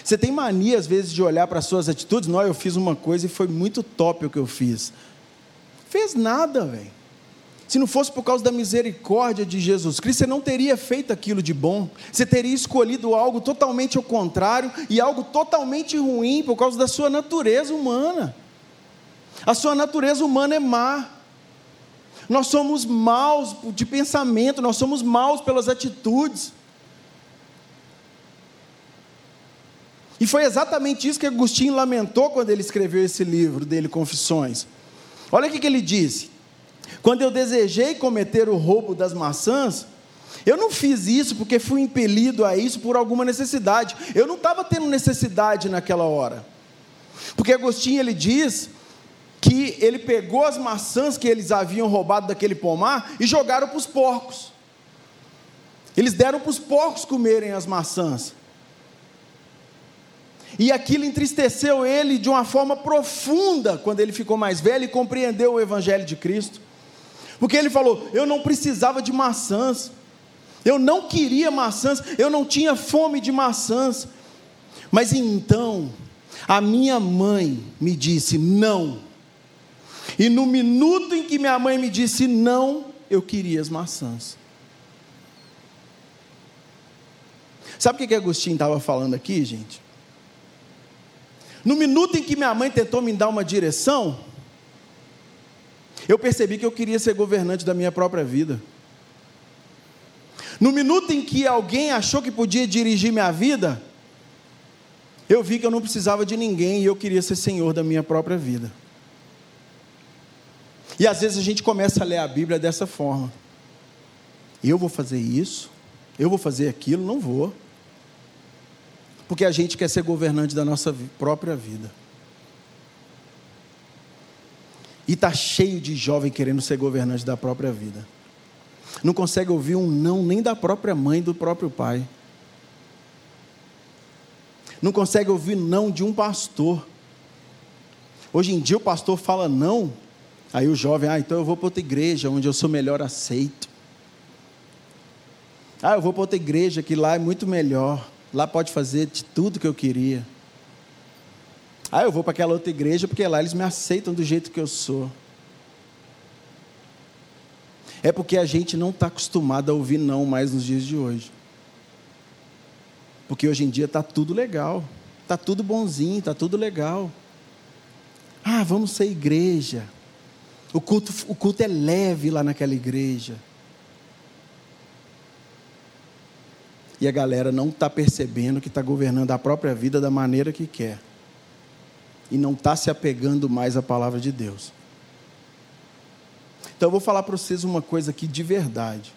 Você tem mania, às vezes, de olhar para as suas atitudes. Não, eu fiz uma coisa e foi muito top o que eu fiz. Fez nada, velho. Se não fosse por causa da misericórdia de Jesus Cristo, você não teria feito aquilo de bom. Você teria escolhido algo totalmente ao contrário e algo totalmente ruim por causa da sua natureza humana. A sua natureza humana é má. Nós somos maus de pensamento, nós somos maus pelas atitudes. E foi exatamente isso que Agostinho lamentou quando ele escreveu esse livro dele, Confissões. Olha o que ele disse: quando eu desejei cometer o roubo das maçãs, eu não fiz isso porque fui impelido a isso por alguma necessidade. Eu não estava tendo necessidade naquela hora. Porque Agostinho ele diz que ele pegou as maçãs que eles haviam roubado daquele pomar e jogaram para os porcos. Eles deram para os porcos comerem as maçãs. E aquilo entristeceu ele de uma forma profunda quando ele ficou mais velho e compreendeu o Evangelho de Cristo. Porque ele falou: Eu não precisava de maçãs, eu não queria maçãs, eu não tinha fome de maçãs. Mas então, a minha mãe me disse: Não. E no minuto em que minha mãe me disse não, eu queria as maçãs. Sabe o que Agostinho estava falando aqui, gente? No minuto em que minha mãe tentou me dar uma direção, eu percebi que eu queria ser governante da minha própria vida. No minuto em que alguém achou que podia dirigir minha vida, eu vi que eu não precisava de ninguém e eu queria ser senhor da minha própria vida. E às vezes a gente começa a ler a Bíblia dessa forma. Eu vou fazer isso, eu vou fazer aquilo, não vou. Porque a gente quer ser governante da nossa própria vida. E está cheio de jovem querendo ser governante da própria vida. Não consegue ouvir um não nem da própria mãe, do próprio pai. Não consegue ouvir não de um pastor. Hoje em dia o pastor fala não, aí o jovem, ah, então eu vou para outra igreja onde eu sou melhor aceito. Ah, eu vou para outra igreja que lá é muito melhor. Lá pode fazer de tudo que eu queria. Ah, eu vou para aquela outra igreja porque lá eles me aceitam do jeito que eu sou. É porque a gente não está acostumado a ouvir não mais nos dias de hoje. Porque hoje em dia está tudo legal, está tudo bonzinho, está tudo legal. Ah, vamos ser igreja. O culto, o culto é leve lá naquela igreja. E a galera não está percebendo que está governando a própria vida da maneira que quer e não está se apegando mais à palavra de Deus. Então eu vou falar para vocês uma coisa aqui de verdade.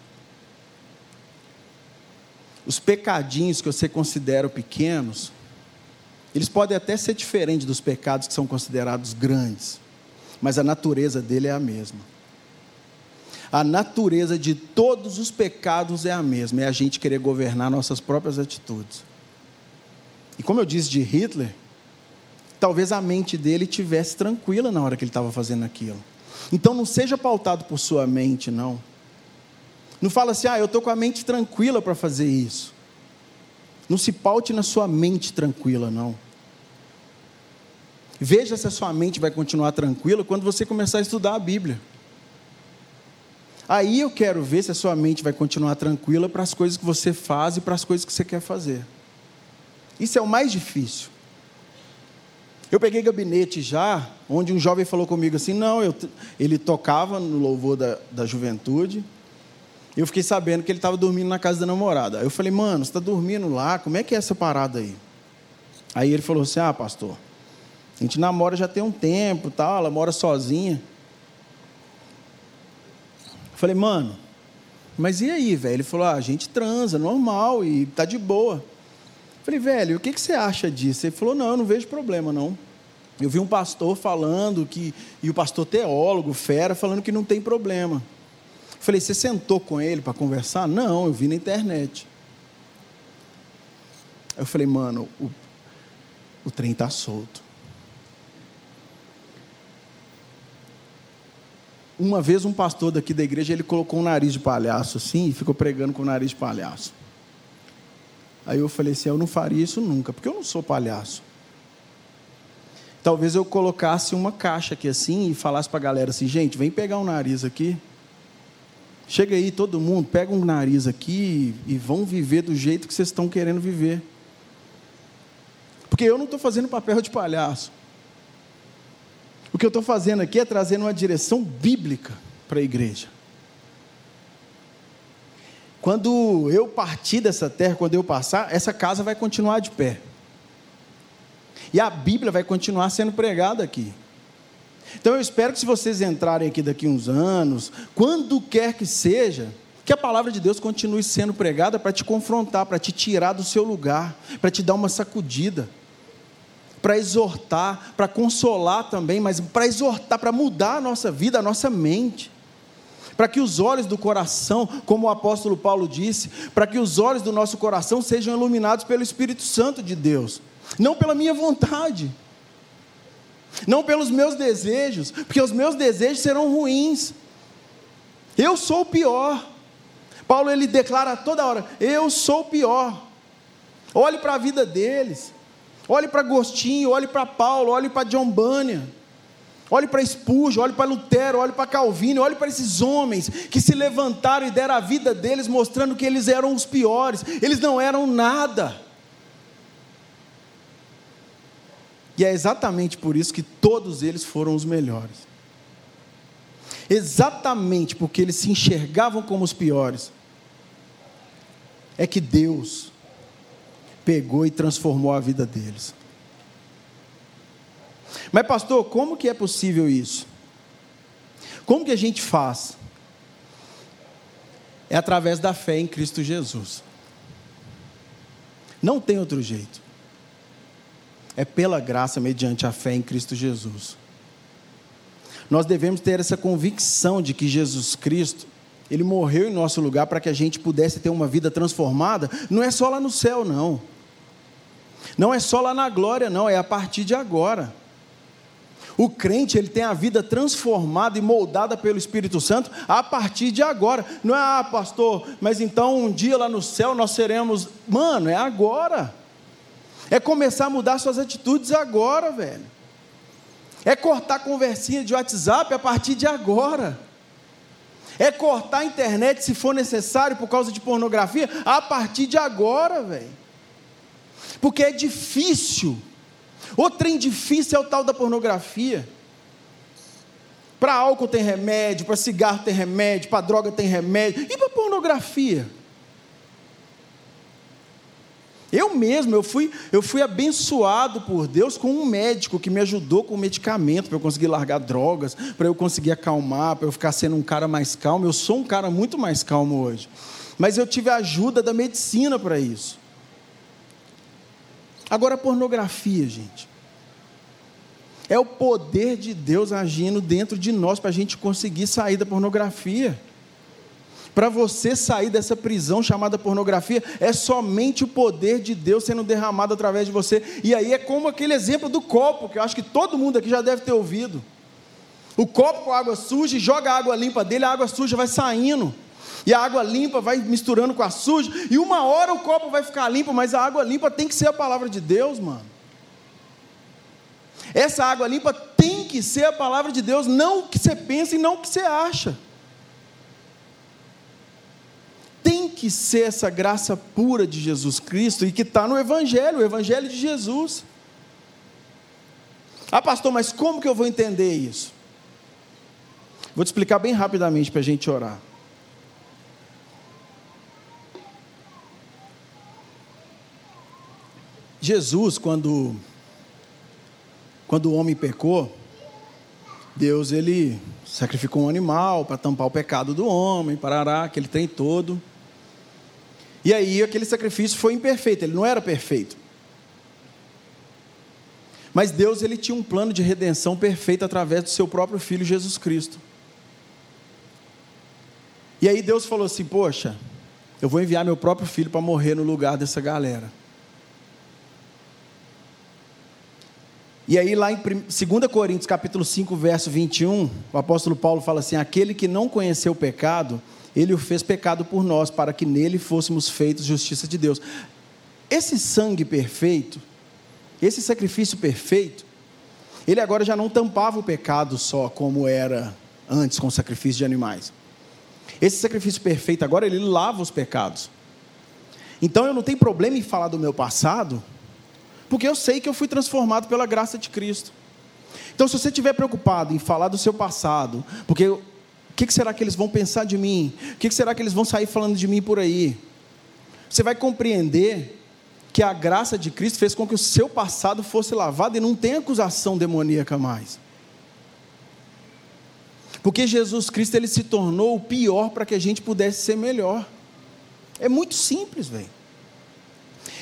Os pecadinhos que você considera pequenos, eles podem até ser diferentes dos pecados que são considerados grandes, mas a natureza dele é a mesma. A natureza de todos os pecados é a mesma, é a gente querer governar nossas próprias atitudes. E como eu disse de Hitler, talvez a mente dele tivesse tranquila na hora que ele estava fazendo aquilo. Então não seja pautado por sua mente, não. Não fala assim, ah, eu estou com a mente tranquila para fazer isso. Não se paute na sua mente tranquila, não. Veja se a sua mente vai continuar tranquila quando você começar a estudar a Bíblia. Aí eu quero ver se a sua mente vai continuar tranquila para as coisas que você faz e para as coisas que você quer fazer. Isso é o mais difícil. Eu peguei gabinete já, onde um jovem falou comigo assim: não, eu, ele tocava no louvor da, da juventude, Eu fiquei sabendo que ele estava dormindo na casa da namorada. Aí eu falei, mano, você está dormindo lá? Como é que é essa parada aí? Aí ele falou assim: ah, pastor, a gente namora já tem um tempo, tal, ela mora sozinha. Falei, mano, mas e aí, velho? Ele falou: ah, a gente transa, normal, e tá de boa. Falei, velho, o que, que você acha disso? Ele falou: não, eu não vejo problema, não. Eu vi um pastor falando que, e o pastor teólogo, fera, falando que não tem problema. Falei, você sentou com ele para conversar? Não, eu vi na internet. Eu falei, mano, o, o trem está solto. Uma vez um pastor daqui da igreja, ele colocou um nariz de palhaço assim e ficou pregando com o nariz de palhaço. Aí eu falei assim, eu não faria isso nunca, porque eu não sou palhaço. Talvez eu colocasse uma caixa aqui assim e falasse para a galera assim, gente, vem pegar um nariz aqui. Chega aí todo mundo, pega um nariz aqui e vão viver do jeito que vocês estão querendo viver. Porque eu não estou fazendo papel de palhaço. O que eu estou fazendo aqui é trazendo uma direção bíblica para a igreja. Quando eu partir dessa terra, quando eu passar, essa casa vai continuar de pé. E a Bíblia vai continuar sendo pregada aqui. Então eu espero que se vocês entrarem aqui daqui uns anos, quando quer que seja, que a palavra de Deus continue sendo pregada para te confrontar, para te tirar do seu lugar, para te dar uma sacudida para exortar, para consolar também, mas para exortar, para mudar a nossa vida, a nossa mente. Para que os olhos do coração, como o apóstolo Paulo disse, para que os olhos do nosso coração sejam iluminados pelo Espírito Santo de Deus, não pela minha vontade, não pelos meus desejos, porque os meus desejos serão ruins. Eu sou o pior. Paulo ele declara toda hora: Eu sou o pior. Olhe para a vida deles. Olhe para Agostinho, olhe para Paulo, olhe para John Bunyan. Olhe para Spurgeon, olhe para Lutero, olhe para Calvino, olhe para esses homens que se levantaram e deram a vida deles mostrando que eles eram os piores, eles não eram nada. E é exatamente por isso que todos eles foram os melhores. Exatamente porque eles se enxergavam como os piores. É que Deus pegou e transformou a vida deles. Mas, pastor, como que é possível isso? Como que a gente faz? É através da fé em Cristo Jesus. Não tem outro jeito. É pela graça, mediante a fé em Cristo Jesus. Nós devemos ter essa convicção de que Jesus Cristo, Ele morreu em nosso lugar para que a gente pudesse ter uma vida transformada. Não é só lá no céu, não. Não é só lá na glória, não, é a partir de agora. O crente, ele tem a vida transformada e moldada pelo Espírito Santo a partir de agora. Não é, ah, pastor, mas então um dia lá no céu nós seremos. Mano, é agora. É começar a mudar suas atitudes agora, velho. É cortar conversinha de WhatsApp a partir de agora. É cortar a internet se for necessário por causa de pornografia a partir de agora, velho porque é difícil. O trem difícil é o tal da pornografia. Para álcool tem remédio, para cigarro tem remédio, para droga tem remédio, e para pornografia? Eu mesmo, eu fui, eu fui abençoado por Deus com um médico que me ajudou com medicamento para eu conseguir largar drogas, para eu conseguir acalmar, para eu ficar sendo um cara mais calmo. Eu sou um cara muito mais calmo hoje. Mas eu tive a ajuda da medicina para isso. Agora, a pornografia, gente. É o poder de Deus agindo dentro de nós para a gente conseguir sair da pornografia. Para você sair dessa prisão chamada pornografia, é somente o poder de Deus sendo derramado através de você. E aí é como aquele exemplo do copo, que eu acho que todo mundo aqui já deve ter ouvido. O copo com água suja, joga a água limpa dele, a água suja vai saindo. E a água limpa vai misturando com a suja, e uma hora o copo vai ficar limpo, mas a água limpa tem que ser a palavra de Deus, mano. Essa água limpa tem que ser a palavra de Deus, não o que você pensa e não o que você acha. Tem que ser essa graça pura de Jesus Cristo e que está no Evangelho, o Evangelho de Jesus. Ah, pastor, mas como que eu vou entender isso? Vou te explicar bem rapidamente para a gente orar. Jesus, quando, quando o homem pecou, Deus ele sacrificou um animal para tampar o pecado do homem, parará, aquele trem todo. E aí aquele sacrifício foi imperfeito, ele não era perfeito. Mas Deus ele tinha um plano de redenção perfeito através do seu próprio filho Jesus Cristo. E aí Deus falou assim: "Poxa, eu vou enviar meu próprio filho para morrer no lugar dessa galera". E aí lá em 2 Coríntios capítulo 5, verso 21, o apóstolo Paulo fala assim: "Aquele que não conheceu o pecado, ele o fez pecado por nós, para que nele fôssemos feitos justiça de Deus". Esse sangue perfeito, esse sacrifício perfeito, ele agora já não tampava o pecado só como era antes com o sacrifício de animais. Esse sacrifício perfeito agora ele lava os pecados. Então eu não tenho problema em falar do meu passado, porque eu sei que eu fui transformado pela graça de Cristo. Então, se você estiver preocupado em falar do seu passado, porque o que, será que eles vão pensar de mim? O que, que será que eles vão sair falando de mim por aí? Você vai compreender que a graça de Cristo fez com que o seu passado fosse lavado e não tem acusação demoníaca mais. Porque Jesus Cristo ele se tornou o pior para que a gente pudesse ser melhor. É muito simples, velho.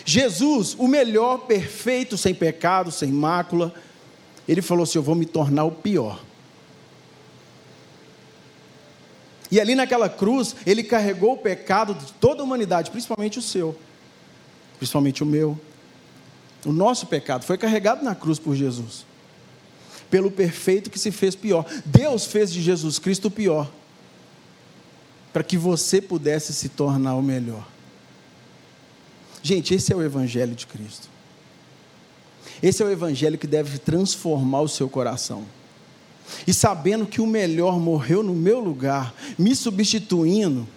Jesus, o melhor, perfeito, sem pecado, sem mácula, ele falou assim: Eu vou me tornar o pior. E ali naquela cruz, ele carregou o pecado de toda a humanidade, principalmente o seu, principalmente o meu. O nosso pecado foi carregado na cruz por Jesus, pelo perfeito que se fez pior. Deus fez de Jesus Cristo o pior, para que você pudesse se tornar o melhor. Gente, esse é o Evangelho de Cristo. Esse é o Evangelho que deve transformar o seu coração. E sabendo que o melhor morreu no meu lugar, me substituindo,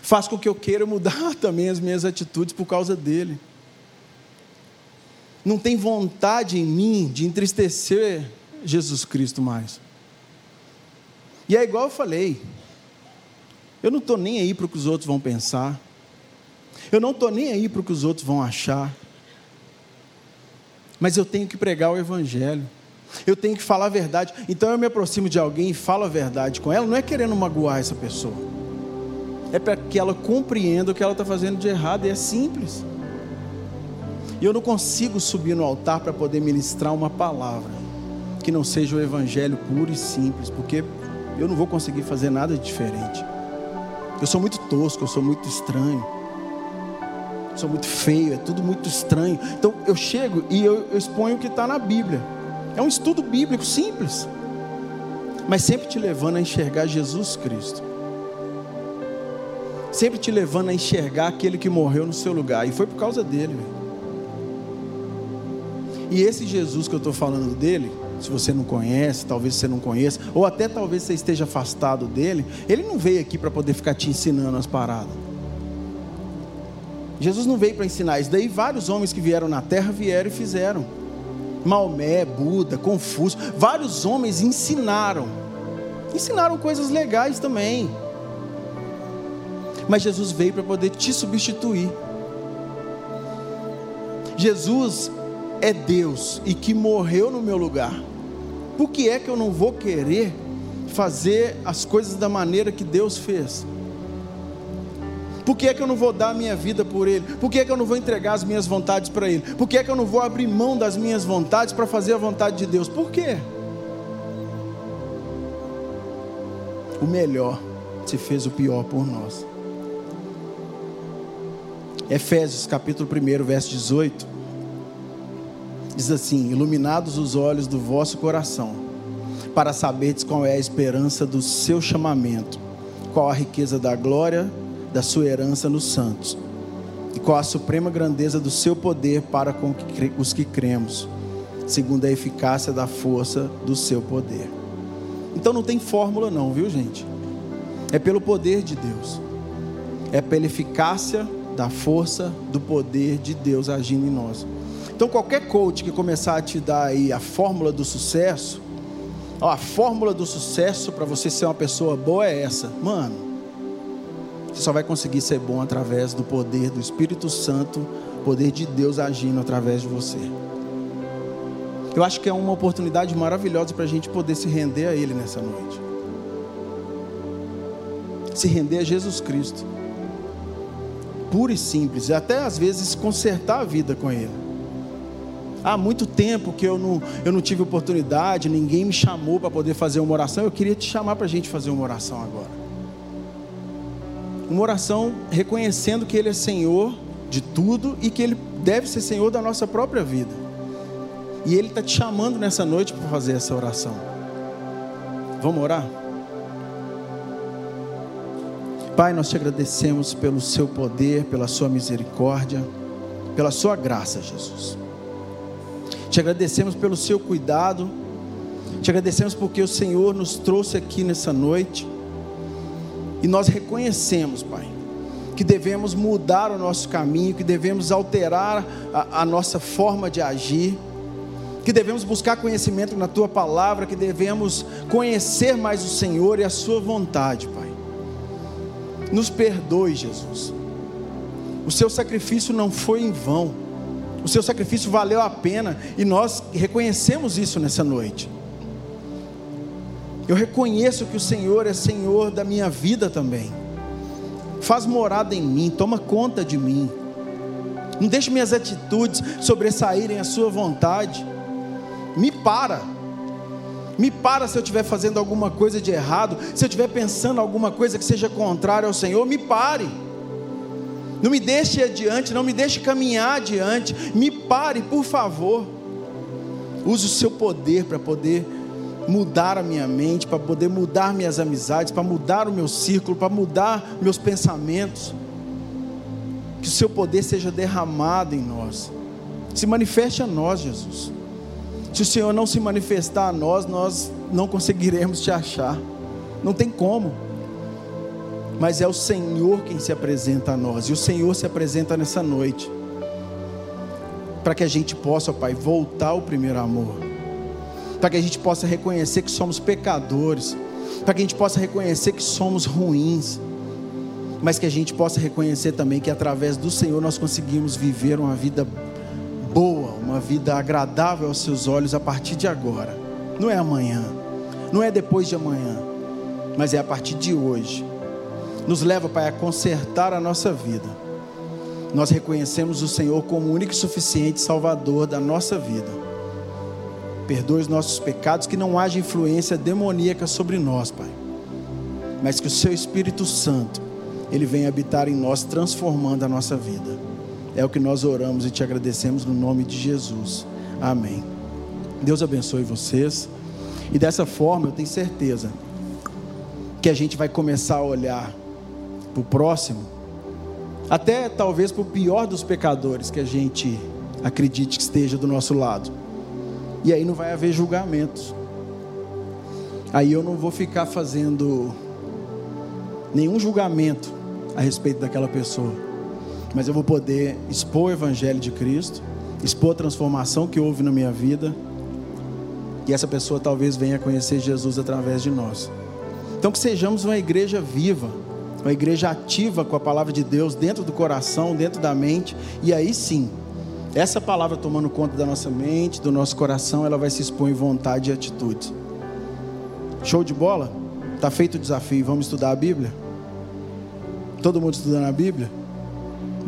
faz com que eu queira mudar *laughs* também as minhas atitudes por causa dele. Não tem vontade em mim de entristecer Jesus Cristo mais. E é igual eu falei, eu não estou nem aí para o que os outros vão pensar. Eu não estou nem aí para o que os outros vão achar. Mas eu tenho que pregar o Evangelho. Eu tenho que falar a verdade. Então eu me aproximo de alguém e falo a verdade com ela, não é querendo magoar essa pessoa. É para que ela compreenda o que ela está fazendo de errado, e é simples. E eu não consigo subir no altar para poder ministrar uma palavra que não seja o Evangelho puro e simples, porque eu não vou conseguir fazer nada diferente. Eu sou muito tosco, eu sou muito estranho sou muito feio, é tudo muito estranho. Então eu chego e eu, eu exponho o que está na Bíblia. É um estudo bíblico simples, mas sempre te levando a enxergar Jesus Cristo. Sempre te levando a enxergar aquele que morreu no seu lugar. E foi por causa dele. E esse Jesus que eu estou falando dele, se você não conhece, talvez você não conheça, ou até talvez você esteja afastado dele, ele não veio aqui para poder ficar te ensinando as paradas. Jesus não veio para ensinar isso. Daí vários homens que vieram na terra vieram e fizeram. Maomé, Buda, Confúcio, vários homens ensinaram. Ensinaram coisas legais também. Mas Jesus veio para poder te substituir. Jesus é Deus e que morreu no meu lugar. Por que é que eu não vou querer fazer as coisas da maneira que Deus fez? Por que é que eu não vou dar a minha vida por Ele? Por que é que eu não vou entregar as minhas vontades para Ele? Por que é que eu não vou abrir mão das minhas vontades para fazer a vontade de Deus? Por quê? O melhor se fez o pior por nós. Efésios capítulo 1, verso 18. Diz assim: Iluminados os olhos do vosso coração, para saberdes qual é a esperança do seu chamamento, qual a riqueza da glória da sua herança nos santos, e qual a suprema grandeza do seu poder para com os que cremos, segundo a eficácia da força do seu poder. Então não tem fórmula, não, viu gente? É pelo poder de Deus, é pela eficácia da força do poder de Deus agindo em nós. Então qualquer coach que começar a te dar aí a fórmula do sucesso, ó, a fórmula do sucesso para você ser uma pessoa boa é essa, mano. Você só vai conseguir ser bom através do poder do Espírito Santo poder de Deus agindo através de você. Eu acho que é uma oportunidade maravilhosa para a gente poder se render a Ele nessa noite. Se render a Jesus Cristo. Puro e simples. E até às vezes consertar a vida com Ele. Há muito tempo que eu não, eu não tive oportunidade, ninguém me chamou para poder fazer uma oração. Eu queria te chamar para a gente fazer uma oração agora. Uma oração reconhecendo que Ele é Senhor de tudo e que Ele deve ser Senhor da nossa própria vida. E Ele está te chamando nessa noite para fazer essa oração. Vamos orar? Pai, nós te agradecemos pelo Seu poder, pela Sua misericórdia, pela Sua graça, Jesus. Te agradecemos pelo Seu cuidado, te agradecemos porque o Senhor nos trouxe aqui nessa noite. E nós reconhecemos, Pai, que devemos mudar o nosso caminho, que devemos alterar a, a nossa forma de agir que devemos buscar conhecimento na tua palavra, que devemos conhecer mais o Senhor e a sua vontade, Pai. Nos perdoe, Jesus. O seu sacrifício não foi em vão. O seu sacrifício valeu a pena e nós reconhecemos isso nessa noite. Eu reconheço que o Senhor é Senhor da minha vida também. Faz morada em mim, toma conta de mim. Não deixe minhas atitudes sobressaírem a sua vontade me para. Me para se eu estiver fazendo alguma coisa de errado, se eu estiver pensando alguma coisa que seja contrária ao Senhor, me pare. Não me deixe adiante, não me deixe caminhar adiante. Me pare, por favor. Use o seu poder para poder mudar a minha mente, para poder mudar minhas amizades, para mudar o meu círculo, para mudar meus pensamentos. Que o seu poder seja derramado em nós. Se manifeste a nós, Jesus. Se o Senhor não se manifestar a nós, nós não conseguiremos te achar. Não tem como. Mas é o Senhor quem se apresenta a nós. E o Senhor se apresenta nessa noite. Para que a gente possa, Pai, voltar ao primeiro amor. Para que a gente possa reconhecer que somos pecadores. Para que a gente possa reconhecer que somos ruins. Mas que a gente possa reconhecer também que através do Senhor nós conseguimos viver uma vida boa, uma vida agradável aos seus olhos a partir de agora. Não é amanhã, não é depois de amanhã, mas é a partir de hoje. Nos leva, Pai, a consertar a nossa vida. Nós reconhecemos o Senhor como o único e suficiente Salvador da nossa vida. Perdoe os nossos pecados, que não haja influência demoníaca sobre nós, Pai. Mas que o Seu Espírito Santo, Ele venha habitar em nós, transformando a nossa vida. É o que nós oramos e te agradecemos no nome de Jesus. Amém. Deus abençoe vocês. E dessa forma, eu tenho certeza que a gente vai começar a olhar para o próximo, até talvez para o pior dos pecadores que a gente acredite que esteja do nosso lado. E aí não vai haver julgamentos. Aí eu não vou ficar fazendo nenhum julgamento a respeito daquela pessoa mas eu vou poder expor o Evangelho de Cristo, expor a transformação que houve na minha vida, e essa pessoa talvez venha conhecer Jesus através de nós. Então, que sejamos uma igreja viva, uma igreja ativa com a palavra de Deus dentro do coração, dentro da mente, e aí sim, essa palavra tomando conta da nossa mente, do nosso coração, ela vai se expor em vontade e atitude. Show de bola? Está feito o desafio, vamos estudar a Bíblia? Todo mundo estudando a Bíblia?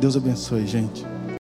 Deus abençoe, gente.